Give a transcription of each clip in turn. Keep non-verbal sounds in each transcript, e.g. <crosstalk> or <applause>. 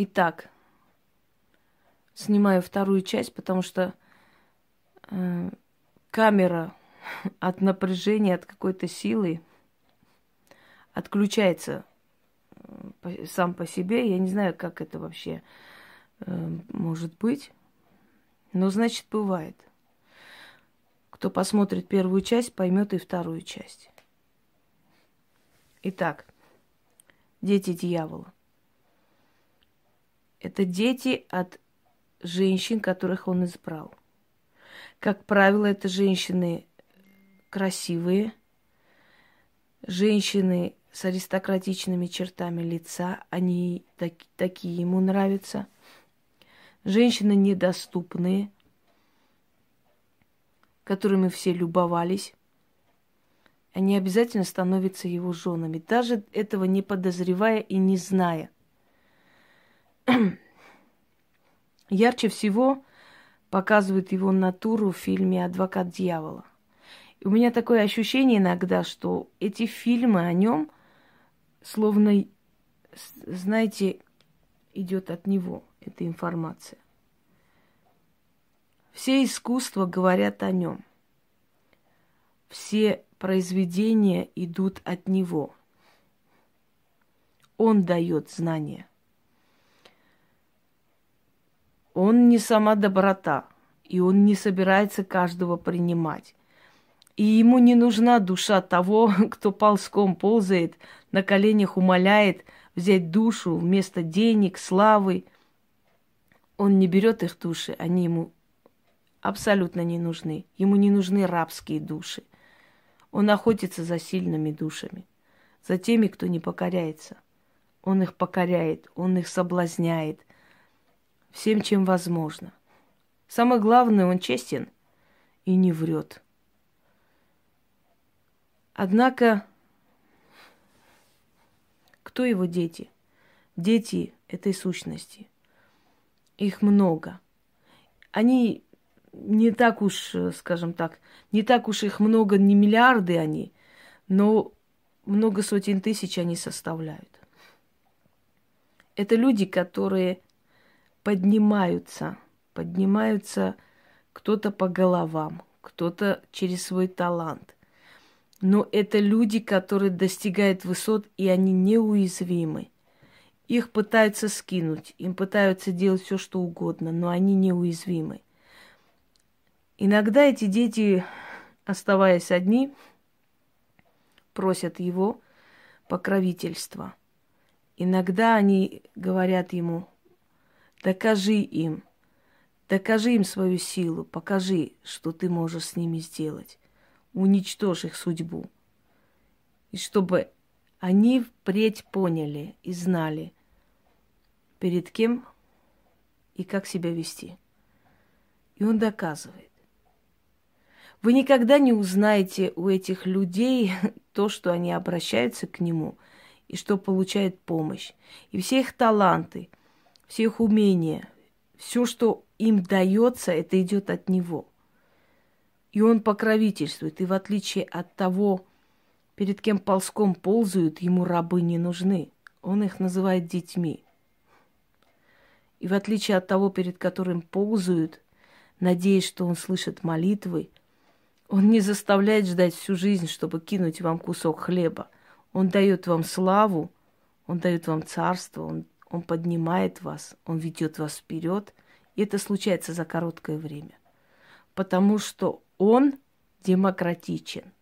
Итак, снимаю вторую часть, потому что э, камера <laughs> от напряжения, от какой-то силы отключается э, сам по себе. Я не знаю, как это вообще э, может быть. Но значит, бывает. Кто посмотрит первую часть, поймет и вторую часть. Итак, дети дьявола. Это дети от женщин, которых он избрал. Как правило, это женщины красивые, женщины с аристократичными чертами лица, они так, такие ему нравятся. Женщины недоступные, которыми все любовались. Они обязательно становятся его женами, даже этого не подозревая и не зная. <clears throat> Ярче всего показывает его натуру в фильме «Адвокат дьявола». И у меня такое ощущение иногда, что эти фильмы о нем словно, знаете, идет от него эта информация. Все искусства говорят о нем. Все произведения идут от него. Он дает знания. Он не сама доброта, и он не собирается каждого принимать. И ему не нужна душа того, <laughs> кто ползком ползает, на коленях умоляет взять душу вместо денег, славы. Он не берет их души, они ему абсолютно не нужны. Ему не нужны рабские души. Он охотится за сильными душами, за теми, кто не покоряется. Он их покоряет, он их соблазняет, всем, чем возможно. Самое главное, он честен и не врет. Однако, кто его дети? Дети этой сущности. Их много. Они не так уж, скажем так, не так уж их много, не миллиарды они, но много сотен тысяч они составляют. Это люди, которые поднимаются, поднимаются кто-то по головам, кто-то через свой талант. Но это люди, которые достигают высот, и они неуязвимы. Их пытаются скинуть, им пытаются делать все, что угодно, но они неуязвимы. Иногда эти дети, оставаясь одни, просят его покровительства. Иногда они говорят ему, Докажи им, докажи им свою силу, покажи, что ты можешь с ними сделать. Уничтожь их судьбу. И чтобы они впредь поняли и знали, перед кем и как себя вести. И он доказывает. Вы никогда не узнаете у этих людей <laughs> то, что они обращаются к нему и что получают помощь. И все их таланты – все их умения, все, что им дается, это идет от него. И он покровительствует. И в отличие от того, перед кем ползком ползают, ему рабы не нужны. Он их называет детьми. И в отличие от того, перед которым ползают, надеясь, что он слышит молитвы, он не заставляет ждать всю жизнь, чтобы кинуть вам кусок хлеба. Он дает вам славу, он дает вам царство, он он поднимает вас, Он ведет вас вперед. И это случается за короткое время. Потому что Он демократичен.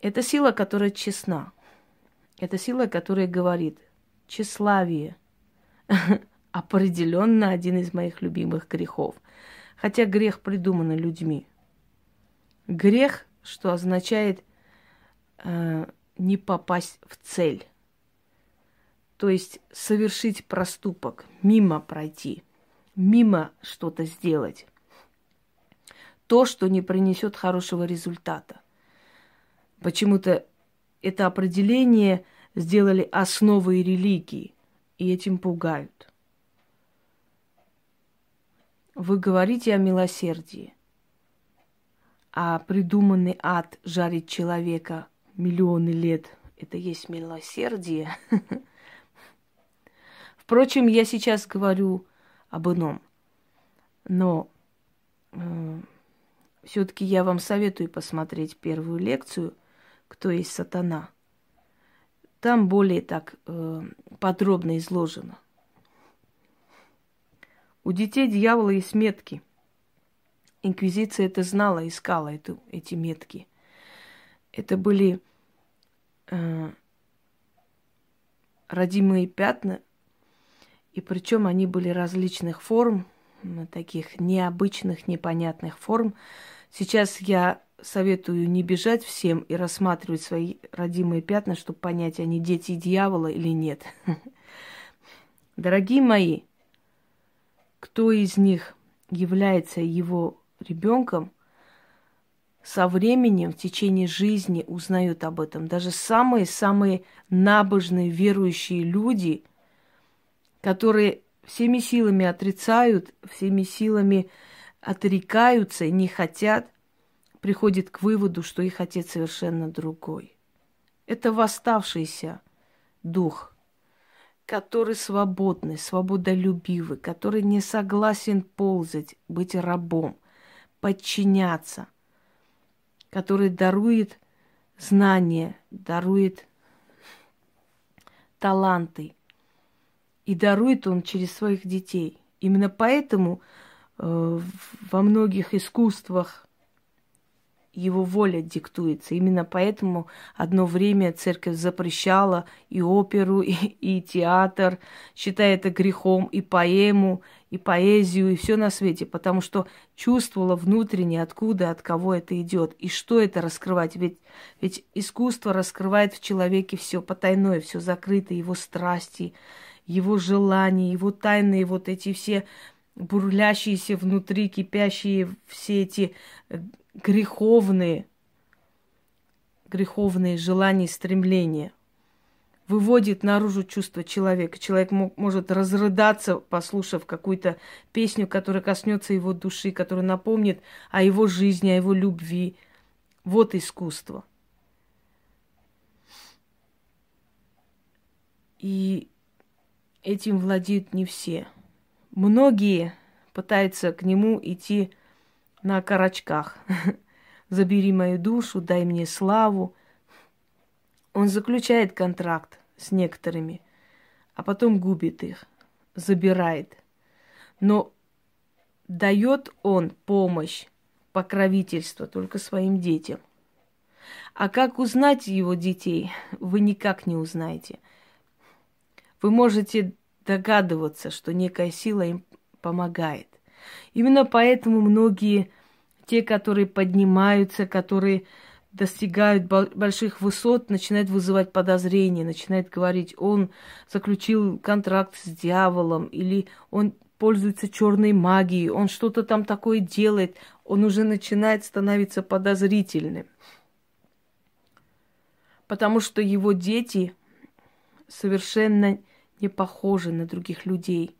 Это сила, которая честна. Это сила, которая говорит, тщеславие <laughs> определенно один из моих любимых грехов. Хотя грех придуман людьми. Грех, что означает э, не попасть в цель. То есть совершить проступок, мимо пройти, мимо что-то сделать. То, что не принесет хорошего результата. Почему-то это определение сделали основой религии и этим пугают. Вы говорите о милосердии, а придуманный ад жарит человека миллионы лет – это есть милосердие <laughs> – Впрочем, я сейчас говорю об ином. Но э, все-таки я вам советую посмотреть первую лекцию «Кто есть сатана». Там более так э, подробно изложено. У детей дьявола есть метки. Инквизиция это знала, искала эту, эти метки. Это были э, родимые пятна, и причем они были различных форм, таких необычных, непонятных форм. Сейчас я советую не бежать всем и рассматривать свои родимые пятна, чтобы понять, они дети дьявола или нет. <laughs> Дорогие мои, кто из них является его ребенком, со временем, в течение жизни узнают об этом. Даже самые-самые набожные, верующие люди, которые всеми силами отрицают, всеми силами отрекаются и не хотят, приходят к выводу, что их отец совершенно другой. Это восставшийся дух, который свободный, свободолюбивый, который не согласен ползать, быть рабом, подчиняться, который дарует знания, дарует таланты. И дарует он через своих детей. Именно поэтому э, во многих искусствах его воля диктуется. Именно поэтому одно время церковь запрещала и оперу, <laughs> и, и театр, считая это грехом, и поэму, и поэзию, и все на свете, потому что чувствовала внутренне, откуда, от кого это идет, и что это раскрывать. Ведь, ведь искусство раскрывает в человеке все потайное, все закрытое, его страсти, его желания, его тайные вот эти все бурлящиеся внутри, кипящие все эти э, греховные, греховные желания и стремления. Выводит наружу чувство человека. Человек мог, может разрыдаться, послушав какую-то песню, которая коснется его души, которая напомнит о его жизни, о его любви. Вот искусство. И этим владеют не все. Многие пытаются к нему идти на карачках. <laughs> Забери мою душу, дай мне славу. Он заключает контракт с некоторыми, а потом губит их, забирает. Но дает он помощь, покровительство только своим детям. А как узнать его детей, вы никак не узнаете. Вы можете догадываться, что некая сила им помогает. Именно поэтому многие, те, которые поднимаются, которые достигают больших высот, начинают вызывать подозрения, начинают говорить, он заключил контракт с дьяволом, или он пользуется черной магией, он что-то там такое делает, он уже начинает становиться подозрительным. Потому что его дети совершенно не похожи на других людей.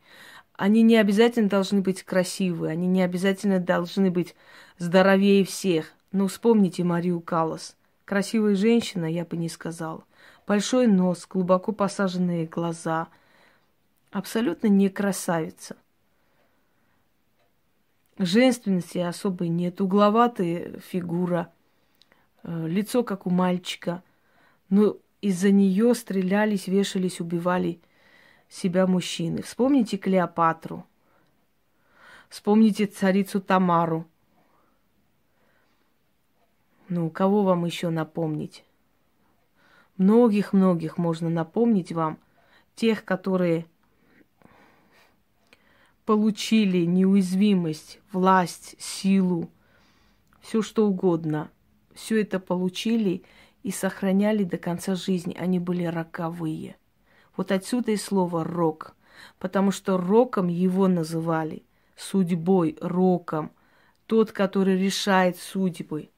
Они не обязательно должны быть красивые, они не обязательно должны быть здоровее всех. Но вспомните Марию Калас. Красивая женщина, я бы не сказала. Большой нос, глубоко посаженные глаза. Абсолютно не красавица. Женственности особой нет. Угловатая фигура. Э, лицо, как у мальчика. Но из-за нее стрелялись, вешались, убивали себя мужчины. Вспомните Клеопатру. Вспомните царицу Тамару. Ну, кого вам еще напомнить? Многих-многих можно напомнить вам. Тех, которые получили неуязвимость, власть, силу, все что угодно. Все это получили и сохраняли до конца жизни. Они были роковые. Вот отсюда и слово «рок», потому что роком его называли, судьбой, роком, тот, который решает судьбы.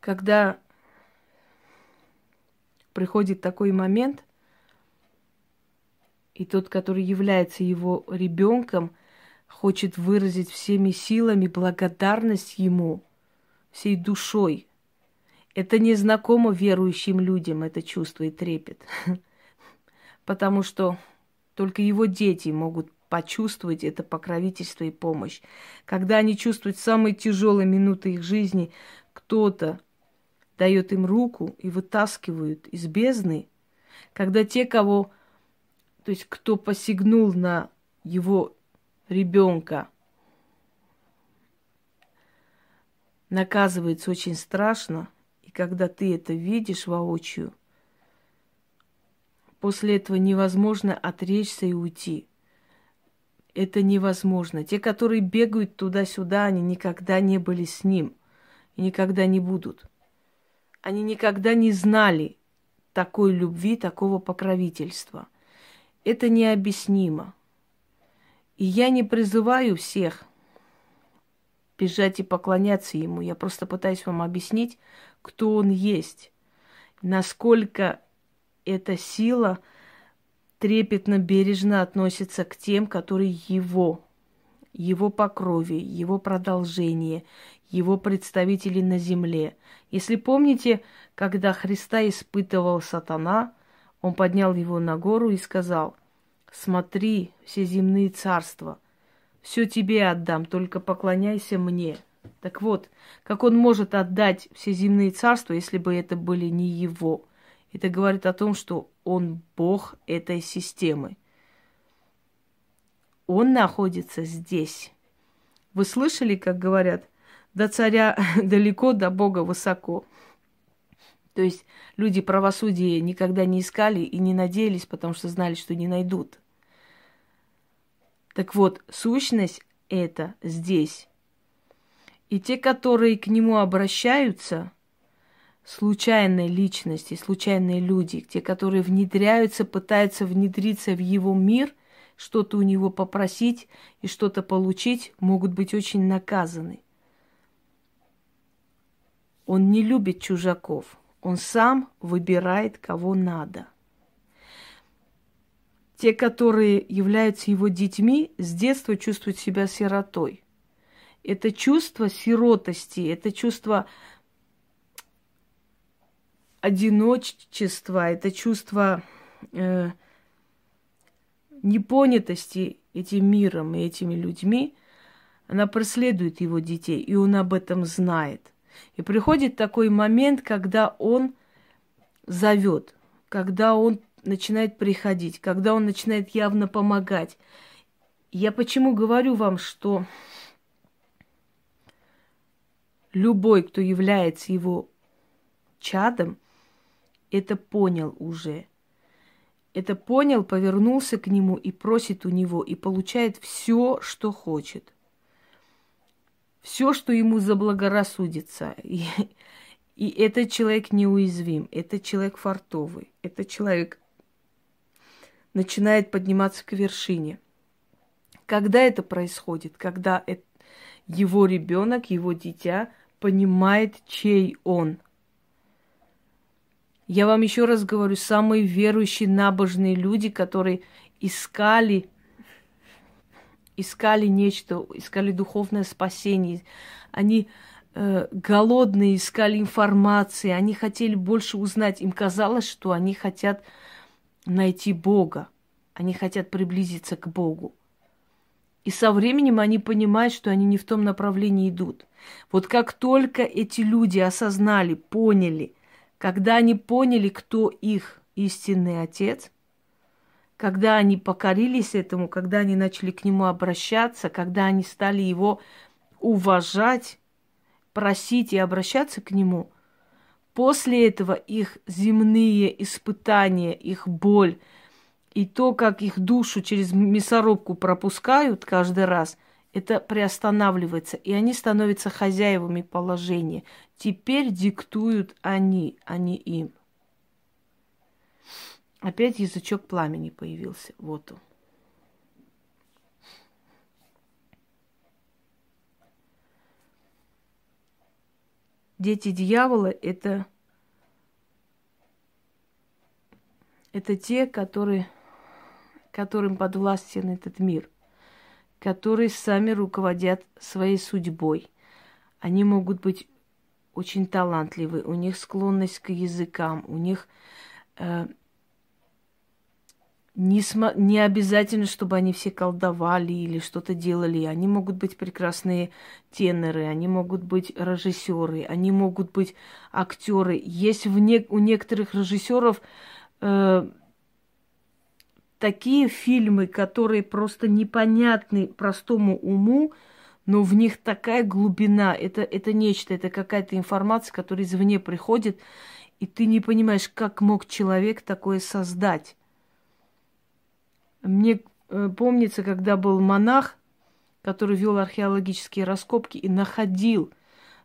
Когда приходит такой момент, и тот, который является его ребенком, хочет выразить всеми силами благодарность ему, всей душой – Это не знакомо верующим людям, это чувство и трепет. <laughs> Потому что только его дети могут почувствовать это покровительство и помощь. Когда они чувствуют самые тяжелые минуты их жизни, кто-то дает им руку и вытаскивают из бездны, когда те, кого, то есть кто посягнул на его ребенка, наказывается очень страшно, когда ты это видишь воочию, после этого невозможно отречься и уйти. Это невозможно. Те, которые бегают туда-сюда, они никогда не были с ним и никогда не будут. Они никогда не знали такой любви, такого покровительства. Это необъяснимо. И я не призываю всех бежать и поклоняться ему. Я просто пытаюсь вам объяснить, кто он есть, насколько эта сила трепетно, бережно относится к тем, которые его, его по крови, его продолжение, его представители на земле. Если помните, когда Христа испытывал сатана, он поднял его на гору и сказал, смотри, все земные царства, все тебе отдам, только поклоняйся мне. Так вот, как он может отдать все земные царства, если бы это были не его? Это говорит о том, что он Бог этой системы. Он находится здесь. Вы слышали, как говорят, до царя <laughs> далеко, до Бога высоко. То есть люди правосудия никогда не искали и не надеялись, потому что знали, что не найдут. Так вот, сущность это здесь. И те, которые к нему обращаются, случайные личности, случайные люди, те, которые внедряются, пытаются внедриться в его мир, что-то у него попросить и что-то получить, могут быть очень наказаны. Он не любит чужаков. Он сам выбирает, кого надо. Те, которые являются его детьми, с детства чувствуют себя сиротой. Это чувство сиротости, это чувство одиночества, это чувство э, непонятости этим миром и этими людьми, она преследует его детей, и он об этом знает. И приходит такой момент, когда он зовет, когда он начинает приходить, когда он начинает явно помогать. Я почему говорю вам, что любой, кто является его чадом, это понял уже. Это понял, повернулся к нему и просит у него, и получает все, что хочет. Все, что ему заблагорассудится. И, и этот человек неуязвим, этот человек фартовый, этот человек начинает подниматься к вершине. Когда это происходит? Когда его ребенок, его дитя понимает, чей он – я вам еще раз говорю, самые верующие, набожные люди, которые искали, искали нечто, искали духовное спасение. Они э, голодные, искали информации, они хотели больше узнать. Им казалось, что они хотят найти Бога, они хотят приблизиться к Богу. И со временем они понимают, что они не в том направлении идут. Вот как только эти люди осознали, поняли – когда они поняли, кто их истинный отец, когда они покорились этому, когда они начали к нему обращаться, когда они стали его уважать, просить и обращаться к нему, после этого их земные испытания, их боль и то, как их душу через мясорубку пропускают каждый раз, это приостанавливается, и они становятся хозяевами положения. Теперь диктуют они, а не им. Опять язычок пламени появился. Вот он. Дети дьявола это, это те, которые, которым подвластен этот мир которые сами руководят своей судьбой. Они могут быть очень талантливые, у них склонность к языкам, у них э, не, см- не обязательно, чтобы они все колдовали или что-то делали. Они могут быть прекрасные теноры, они могут быть режиссеры, они могут быть актеры. Есть в не- у некоторых режиссеров э, такие фильмы, которые просто непонятны простому уму, но в них такая глубина. Это, это нечто, это какая-то информация, которая извне приходит, и ты не понимаешь, как мог человек такое создать. Мне э, помнится, когда был монах, который вел археологические раскопки и находил,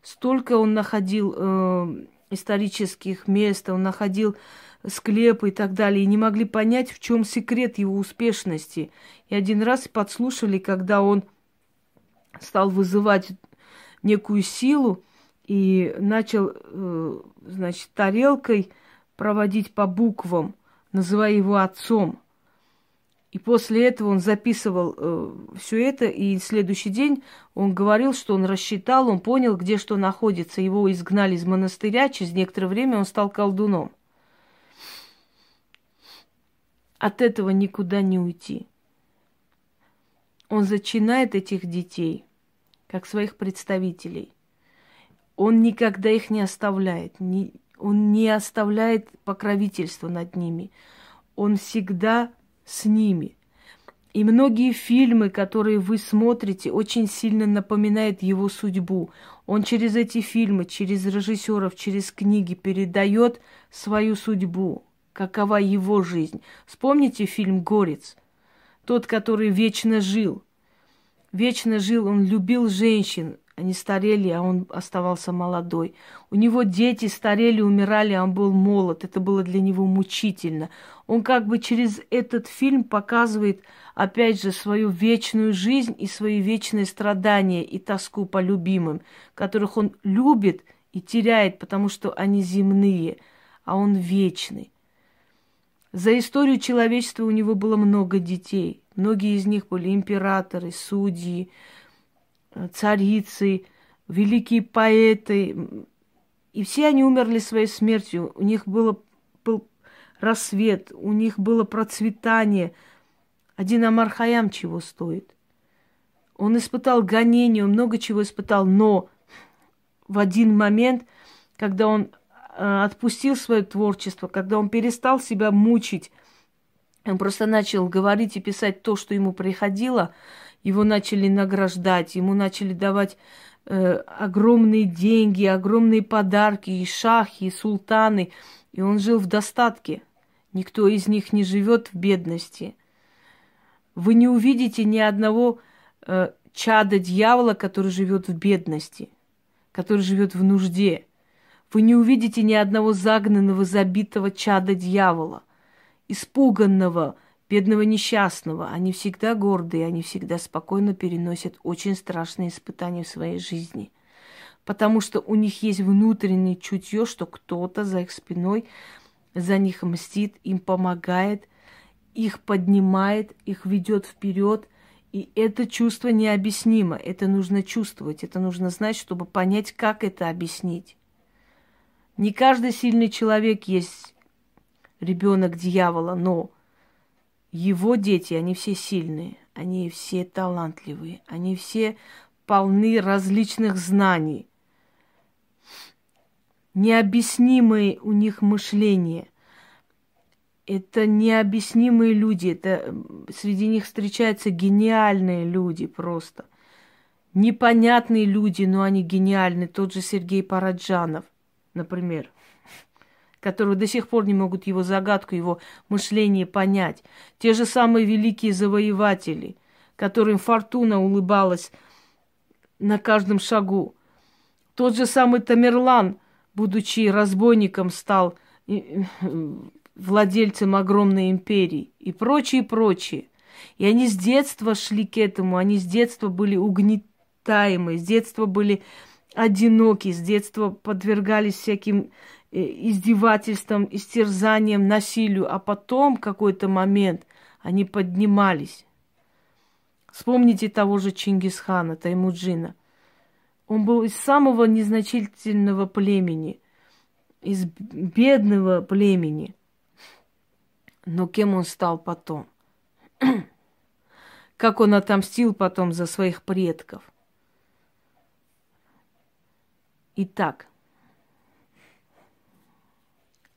столько он находил э, исторических мест, он находил склепы и так далее, и не могли понять, в чем секрет его успешности. И один раз подслушали, когда он стал вызывать некую силу и начал, э, значит, тарелкой проводить по буквам, называя его отцом – и после этого он записывал э, все это, и следующий день он говорил, что он рассчитал, он понял, где что находится. Его изгнали из монастыря, через некоторое время он стал колдуном. От этого никуда не уйти. Он зачинает этих детей, как своих представителей. Он никогда их не оставляет, не, он не оставляет покровительства над ними. Он всегда с ними. И многие фильмы, которые вы смотрите, очень сильно напоминают его судьбу. Он через эти фильмы, через режиссеров, через книги передает свою судьбу, какова его жизнь. Вспомните фильм «Горец», тот, который вечно жил. Вечно жил, он любил женщин, они старели, а он оставался молодой. У него дети старели, умирали, а он был молод. Это было для него мучительно. Он как бы через этот фильм показывает, опять же, свою вечную жизнь и свои вечные страдания и тоску по любимым, которых он любит и теряет, потому что они земные, а он вечный. За историю человечества у него было много детей. Многие из них были императоры, судьи, царицы, великие поэты. И все они умерли своей смертью. У них было, был рассвет, у них было процветание. Один Амар Хаям чего стоит? Он испытал гонение, он много чего испытал, но в один момент, когда он э, отпустил свое творчество, когда он перестал себя мучить, он просто начал говорить и писать то, что ему приходило, его начали награждать, ему начали давать э, огромные деньги, огромные подарки, и шахи, и султаны. И он жил в достатке. Никто из них не живет в бедности. Вы не увидите ни одного э, чада дьявола, который живет в бедности, который живет в нужде. Вы не увидите ни одного загнанного, забитого чада дьявола, испуганного, бедного несчастного. Они всегда гордые, они всегда спокойно переносят очень страшные испытания в своей жизни. Потому что у них есть внутреннее чутье, что кто-то за их спиной за них мстит, им помогает, их поднимает, их ведет вперед. И это чувство необъяснимо. Это нужно чувствовать, это нужно знать, чтобы понять, как это объяснить. Не каждый сильный человек есть ребенок дьявола, но его дети, они все сильные, они все талантливые, они все полны различных знаний. Необъяснимое у них мышление. Это необъяснимые люди. Это среди них встречаются гениальные люди просто. Непонятные люди, но они гениальны. Тот же Сергей Параджанов, например которые до сих пор не могут его загадку, его мышление понять. Те же самые великие завоеватели, которым фортуна улыбалась на каждом шагу. Тот же самый Тамерлан, будучи разбойником, стал владельцем огромной империи и прочее, прочее. И они с детства шли к этому, они с детства были угнетаемы, с детства были одиноки, с детства подвергались всяким Э, издевательствам, истерзанием, насилию, а потом какой-то момент они поднимались. Вспомните того же Чингисхана, Таймуджина. Он был из самого незначительного племени, из бедного племени. Но кем он стал потом? <clears throat> как он отомстил потом за своих предков. Итак,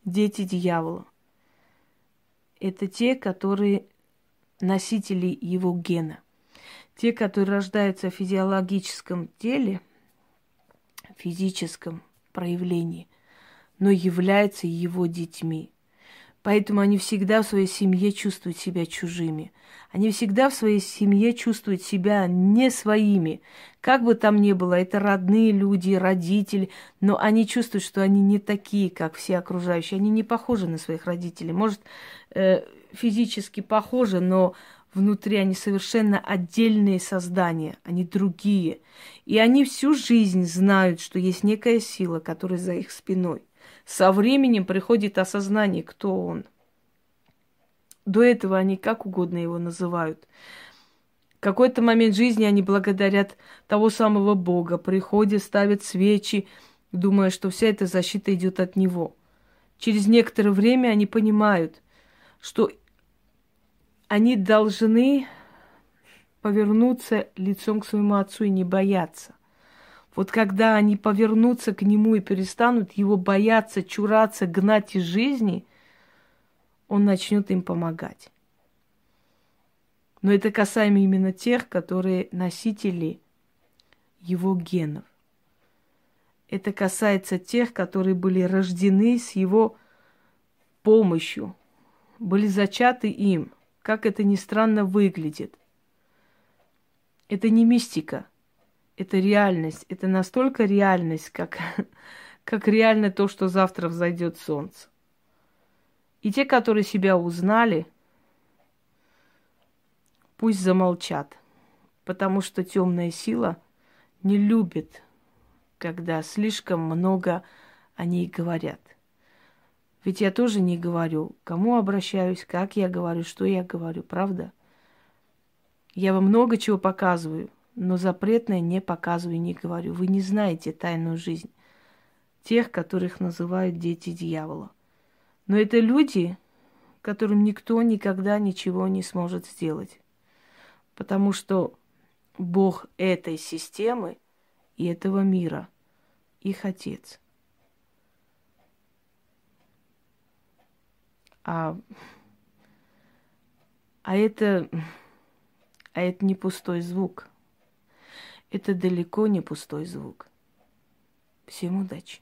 дети дьявола – это те, которые носители его гена. Те, которые рождаются в физиологическом теле, физическом проявлении, но являются его детьми. Поэтому они всегда в своей семье чувствуют себя чужими. Они всегда в своей семье чувствуют себя не своими. Как бы там ни было, это родные люди, родители, но они чувствуют, что они не такие, как все окружающие. Они не похожи на своих родителей. Может, э, физически похожи, но внутри они совершенно отдельные создания, они другие. И они всю жизнь знают, что есть некая сила, которая за их спиной. Со временем приходит осознание, кто он. До этого они как угодно его называют. В какой-то момент жизни они благодарят того самого Бога, приходят, ставят свечи, думая, что вся эта защита идет от него. Через некоторое время они понимают, что они должны повернуться лицом к своему отцу и не бояться. Вот когда они повернутся к нему и перестанут его бояться, чураться, гнать из жизни, он начнет им помогать. Но это касаемо именно тех, которые носители его генов. Это касается тех, которые были рождены с его помощью, были зачаты им. Как это ни странно выглядит. Это не мистика – это реальность. Это настолько реальность, как, <laughs> как реально то, что завтра взойдет солнце. И те, которые себя узнали, пусть замолчат, потому что темная сила не любит, когда слишком много о ней говорят. Ведь я тоже не говорю, кому обращаюсь, как я говорю, что я говорю, правда? Я вам много чего показываю – но запретное не показываю и не говорю. Вы не знаете тайную жизнь тех, которых называют дети дьявола. Но это люди, которым никто никогда ничего не сможет сделать. Потому что Бог этой системы и этого мира их отец. А, а это, а это не пустой звук – это далеко не пустой звук. Всем удачи!